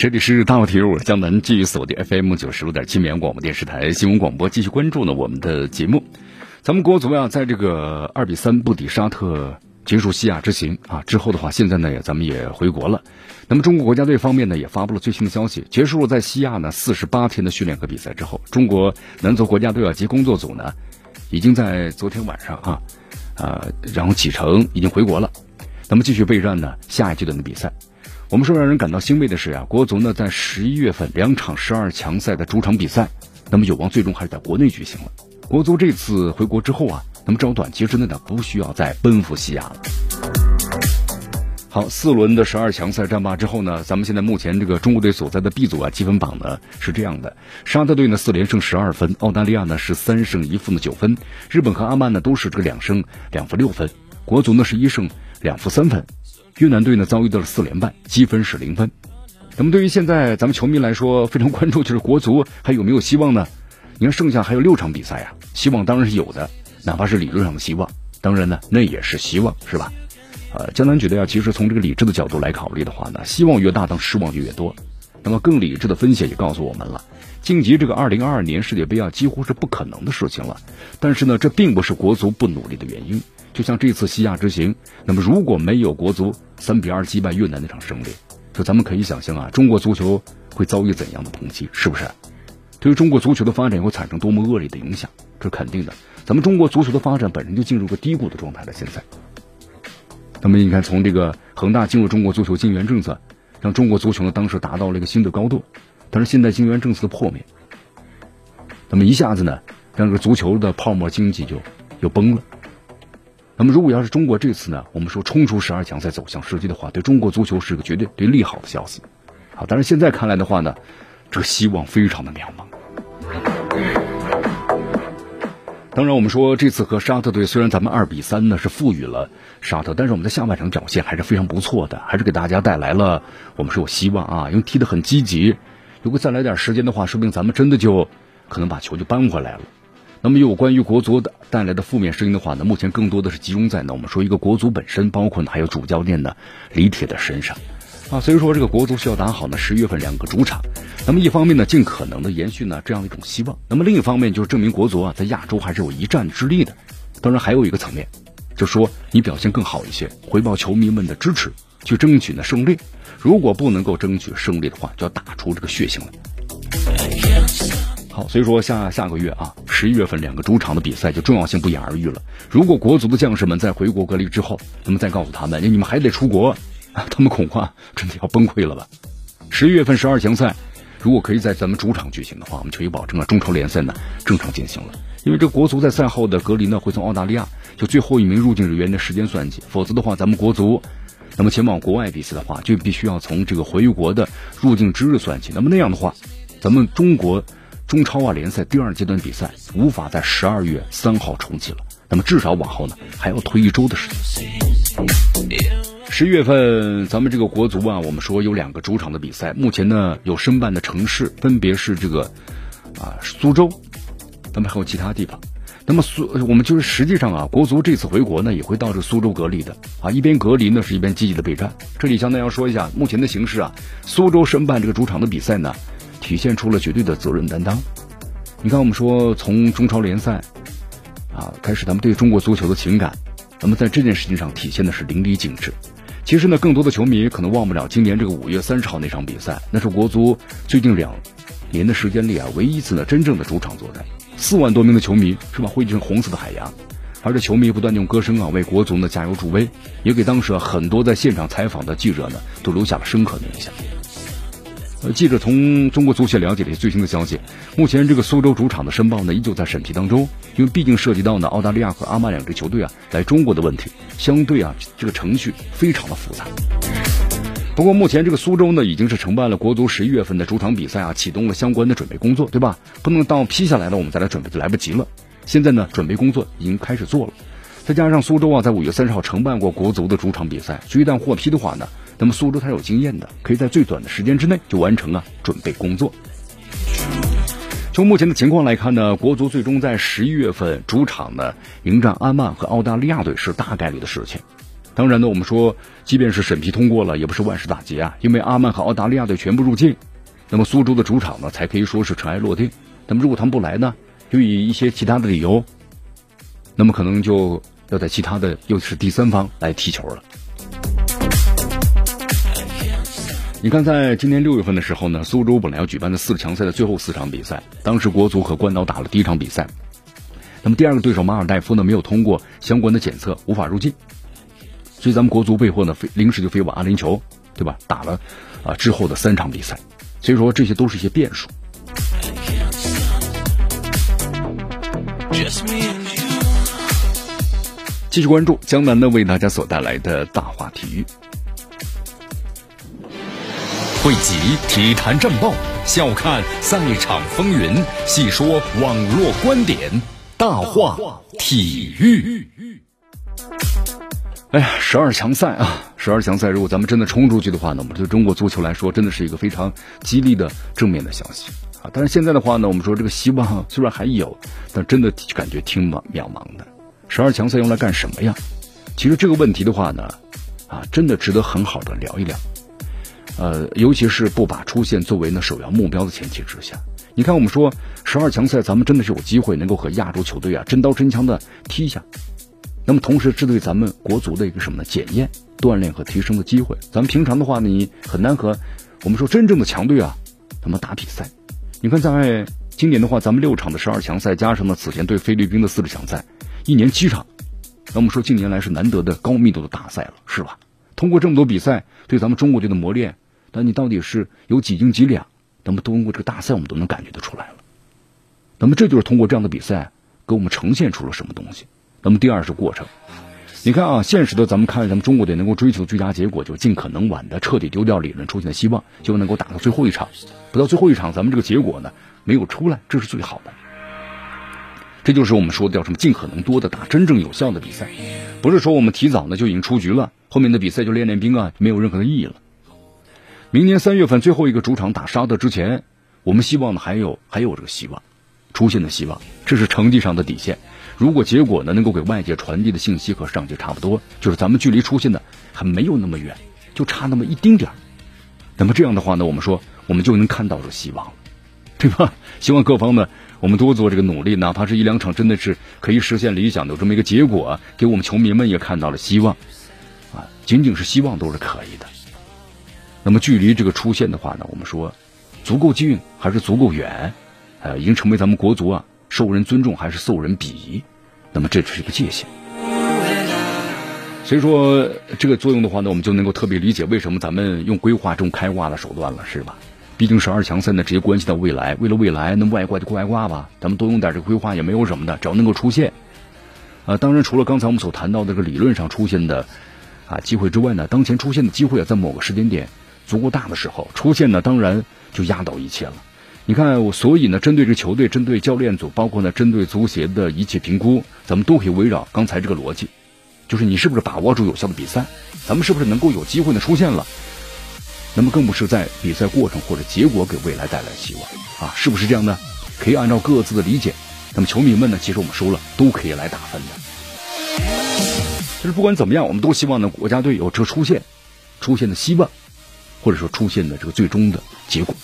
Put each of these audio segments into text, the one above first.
这里是大话体育，我是江南，继续锁定 FM 九十六点七绵阳广播电视台新闻广播，继续关注呢我们的节目。咱们国足啊，在这个二比三不敌沙特，结束西亚之行啊之后的话，现在呢，咱们也回国了。那么中国国家队方面呢，也发布了最新的消息，结束了在西亚呢四十八天的训练和比赛之后，中国男足国家队啊及工作组呢，已经在昨天晚上啊，呃，然后启程已经回国了。那么继续备战呢下一阶段的比赛。我们说让人感到欣慰的是啊，国足呢在十一月份两场十二强赛的主场比赛，那么有望最终还是在国内举行了。国足这次回国之后啊，那么只要短期之内呢，不需要再奔赴西亚了。好，四轮的十二强赛战罢之后呢，咱们现在目前这个中国队所在的 B 组啊积分榜呢是这样的：沙特队呢四连胜十二分，澳大利亚呢是三胜一负的九分，日本和阿曼呢都是这个两胜两负六分，国足呢是一胜两负三分，越南队呢遭遇到了四连败，积分是零分。那么对于现在咱们球迷来说，非常关注就是国足还有没有希望呢？你看剩下还有六场比赛啊，希望当然是有的，哪怕是理论上的希望，当然呢，那也是希望，是吧？呃，江南觉得呀，其实从这个理智的角度来考虑的话呢，希望越大，当失望就越多。那么更理智的分析也告诉我们了，晋级这个二零二二年世界杯啊，几乎是不可能的事情了。但是呢，这并不是国足不努力的原因。就像这次西亚之行，那么如果没有国足三比二击败越南那场胜利，就咱们可以想象啊，中国足球会遭遇怎样的抨击，是不是？对于中国足球的发展会产生多么恶劣的影响，这是肯定的。咱们中国足球的发展本身就进入个低谷的状态了。现在，那么你看，从这个恒大进入中国足球金元政策，让中国足球呢当时达到了一个新的高度。但是现在金元政策的破灭，那么一下子呢，让这个足球的泡沫经济就又崩了。那么如果要是中国这次呢，我们说冲出十二强再走向世界的话，对中国足球是个绝对对利好的消息。好，但是现在看来的话呢？这个希望非常的渺茫。当然，我们说这次和沙特队虽然咱们二比三呢是赋予了沙特，但是我们在下半场表现还是非常不错的，还是给大家带来了我们是有希望啊，因为踢得很积极。如果再来点时间的话，说不定咱们真的就可能把球就扳回来了。那么有关于国足的带来的负面声音的话呢，目前更多的是集中在呢我们说一个国足本身，包括呢还有主教练的李铁的身上。啊，所以说这个国足需要打好呢十月份两个主场，那么一方面呢尽可能的延续呢这样一种希望，那么另一方面就是证明国足啊在亚洲还是有一战之力的。当然还有一个层面，就说你表现更好一些，回报球迷们的支持，去争取呢胜利。如果不能够争取胜利的话，就要打出这个血性来。好，所以说下下个月啊十一月份两个主场的比赛就重要性不言而喻了。如果国足的将士们在回国隔离之后，那么再告诉他们，你们还得出国。啊，他们恐怕真的要崩溃了吧？十一月份十二强赛，如果可以在咱们主场举行的话，我们就可以保证了中超联赛呢正常进行了。因为这国足在赛后的隔离呢，会从澳大利亚就最后一名入境人员的时间算起，否则的话，咱们国足那么前往国外比赛的话，就必须要从这个回国的入境之日算起。那么那样的话，咱们中国中超啊联赛第二阶段比赛无法在十二月三号重启了，那么至少往后呢还要推一周的时间。十一月份，咱们这个国足啊，我们说有两个主场的比赛，目前呢有申办的城市分别是这个啊苏州，那么还有其他地方。那么苏我们就是实际上啊，国足这次回国呢也会到这苏州隔离的啊，一边隔离呢是一边积极的备战。这里向大家说一下目前的形势啊，苏州申办这个主场的比赛呢，体现出了绝对的责任担当。你看，我们说从中超联赛啊开始，咱们对中国足球的情感，那么在这件事情上体现的是淋漓尽致。其实呢，更多的球迷可能忘不了今年这个五月三十号那场比赛，那是国足最近两年的时间里啊，唯一一次呢真正的主场作战，四万多名的球迷是吧，汇聚成红色的海洋，而这球迷不断用歌声啊为国足呢加油助威，也给当时很多在现场采访的记者呢都留下了深刻的印象。呃，记者从中国足协了解了最新的消息，目前这个苏州主场的申报呢依旧在审批当中，因为毕竟涉及到呢澳大利亚和阿曼两支球队啊来中国的问题，相对啊这个程序非常的复杂。不过目前这个苏州呢，已经是承办了国足十一月份的主场比赛啊，启动了相关的准备工作，对吧？不能到批下来了我们再来准备就来不及了。现在呢，准备工作已经开始做了。再加上苏州啊，在五月三十号承办过国足的主场比赛，所以一旦获批的话呢，那么苏州它有经验的，可以在最短的时间之内就完成啊准备工作。从目前的情况来看呢，国足最终在十一月份主场呢迎战阿曼和澳大利亚队是大概率的事情。当然呢，我们说，即便是审批通过了，也不是万事大吉啊。因为阿曼和澳大利亚队全部入境，那么苏州的主场呢，才可以说是尘埃落定。那么如果他们不来呢，就以一些其他的理由，那么可能就要在其他的又是第三方来踢球了。你看，在今年六月份的时候呢，苏州本来要举办的四强赛的最后四场比赛，当时国足和关岛打了第一场比赛，那么第二个对手马尔代夫呢，没有通过相关的检测，无法入境。所以咱们国足被迫呢飞临时就飞往阿联酋，对吧？打了啊之后的三场比赛，所以说这些都是一些变数。继续关注江南呢为大家所带来的大话体育，汇集体坛战报，笑看赛场风云，细说网络观点，大话体育。哎呀，十二强赛啊！十二强赛，如果咱们真的冲出去的话呢，我们对中国足球来说，真的是一个非常激励的正面的消息啊！但是现在的话呢，我们说这个希望虽然还有，但真的感觉挺渺渺茫的。十二强赛用来干什么呀？其实这个问题的话呢，啊，真的值得很好的聊一聊。呃，尤其是不把出线作为呢首要目标的前提之下，你看我们说十二强赛，咱们真的是有机会能够和亚洲球队啊真刀真枪的踢一下。那么同时，这对咱们国足的一个什么呢？检验、锻炼和提升的机会。咱们平常的话呢，你很难和我们说真正的强队啊，他们打比赛。你看，在今年的话，咱们六场的十二强赛，加上了此前对菲律宾的四十强赛，一年七场。那我们说近年来是难得的高密度的大赛了，是吧？通过这么多比赛，对咱们中国队的磨练，那你到底是有几斤几两？那么通过这个大赛，我们都能感觉得出来了。那么这就是通过这样的比赛，给我们呈现出了什么东西？那么第二是过程，你看啊，现实的咱们看咱们中国队能够追求最佳结果，就尽可能晚的彻底丢掉理论出现的希望，就能够打到最后一场。不到最后一场，咱们这个结果呢没有出来，这是最好的。这就是我们说的叫什么？尽可能多的打真正有效的比赛，不是说我们提早呢就已经出局了，后面的比赛就练练兵啊，没有任何的意义了。明年三月份最后一个主场打沙特之前，我们希望呢还有还有这个希望出现的希望，这是成绩上的底线。如果结果呢能够给外界传递的信息和上届差不多，就是咱们距离出现的还没有那么远，就差那么一丁点儿，那么这样的话呢，我们说我们就能看到这希望，对吧？希望各方呢，我们多做这个努力，哪怕是一两场真的是可以实现理想的这么一个结果，给我们球迷们也看到了希望，啊，仅仅是希望都是可以的。那么距离这个出现的话呢，我们说足够近还是足够远，呃，已经成为咱们国足啊受人尊重还是受人鄙夷。那么这只是一个界限，所以说这个作用的话呢，我们就能够特别理解为什么咱们用规划这种开挂的手段了，是吧？毕竟十二强赛呢，直接关系到未来。为了未来，那外挂就外挂吧，咱们多用点这个规划也没有什么的，只要能够出现。啊，当然除了刚才我们所谈到的这个理论上出现的啊机会之外呢，当前出现的机会啊，在某个时间点足够大的时候出现呢，当然就压倒一切了。你看，我所以呢，针对这球队，针对教练组，包括呢，针对足协的一切评估，咱们都可以围绕刚才这个逻辑，就是你是不是把握住有效的比赛，咱们是不是能够有机会呢出现了，那么更不是在比赛过程或者结果给未来带来希望啊，是不是这样呢？可以按照各自的理解，那么球迷们呢，其实我们说了，都可以来打分的。就是不管怎么样，我们都希望呢，国家队有这出现，出现的希望，或者说出现的这个最终的结果。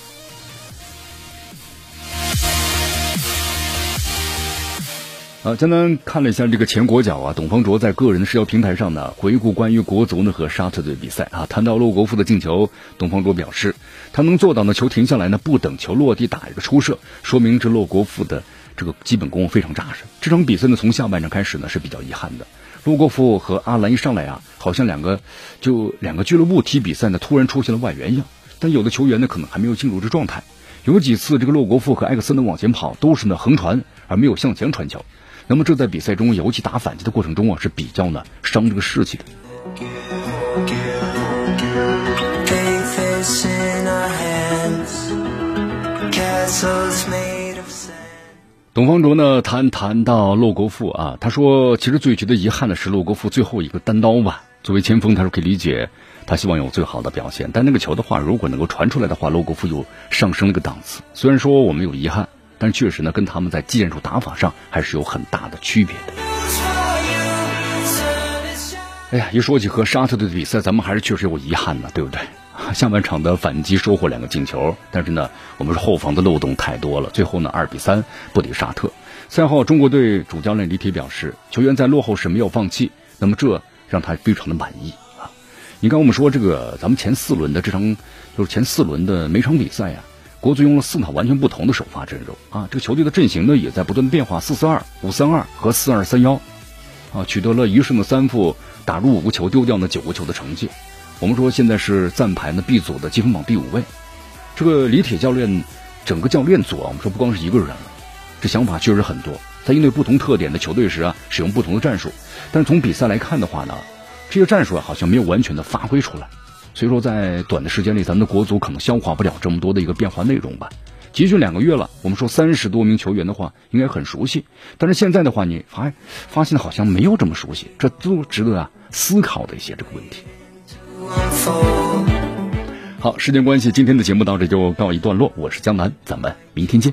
啊，江南看了一下这个前国脚啊，董方卓在个人的社交平台上呢，回顾关于国足呢和沙特队比赛啊，谈到洛国富的进球，董方卓表示，他能做到呢，球停下来呢，不等球落地打一个出射，说明这洛国富的这个基本功非常扎实。这场比赛呢，从下半场开始呢是比较遗憾的，洛国富和阿兰一上来啊，好像两个就两个俱乐部踢比赛呢，突然出现了外援一样。但有的球员呢，可能还没有进入这状态。有几次这个洛国富和埃克森呢往前跑，都是呢横传而没有向前传球。那么这在比赛中尤其打反击的过程中啊，是比较呢伤这个士气的。董方卓呢谈谈到洛国富啊，他说其实最觉得遗憾的是洛国富最后一个单刀吧。作为前锋，他说可以理解，他希望有最好的表现。但那个球的话，如果能够传出来的话，洛国富又上升了个档次。虽然说我们有遗憾，但确实呢，跟他们在技术打法上还是有很大的区别的。哎呀，一说起和沙特队的比赛，咱们还是确实有遗憾呢，对不对？下半场的反击收获两个进球，但是呢，我们是后防的漏洞太多了。最后呢，二比三不敌沙特。赛后，中国队主教练李铁表示，球员在落后时没有放弃，那么这让他非常的满意啊。你看，我们说这个咱们前四轮的这场，就是前四轮的每场比赛呀，国足用了四套完全不同的首发阵容啊。这个球队的阵型呢，也在不断变化，四四二、五三二和四二三幺啊，取得了一胜的三负，打入五个球，丢掉那九个球的成绩。我们说现在是暂排呢 B 组的积分榜第五位，这个李铁教练整个教练组啊，我们说不光是一个人了，这想法确实很多，在应对不同特点的球队时啊，使用不同的战术。但是从比赛来看的话呢，这些战术啊好像没有完全的发挥出来，所以说在短的时间里，咱们的国足可能消化不了这么多的一个变化内容吧。集训两个月了，我们说三十多名球员的话应该很熟悉，但是现在的话你发发现好像没有这么熟悉，这都值得啊思考的一些这个问题。好，时间关系，今天的节目到这就告一段落。我是江南，咱们明天见。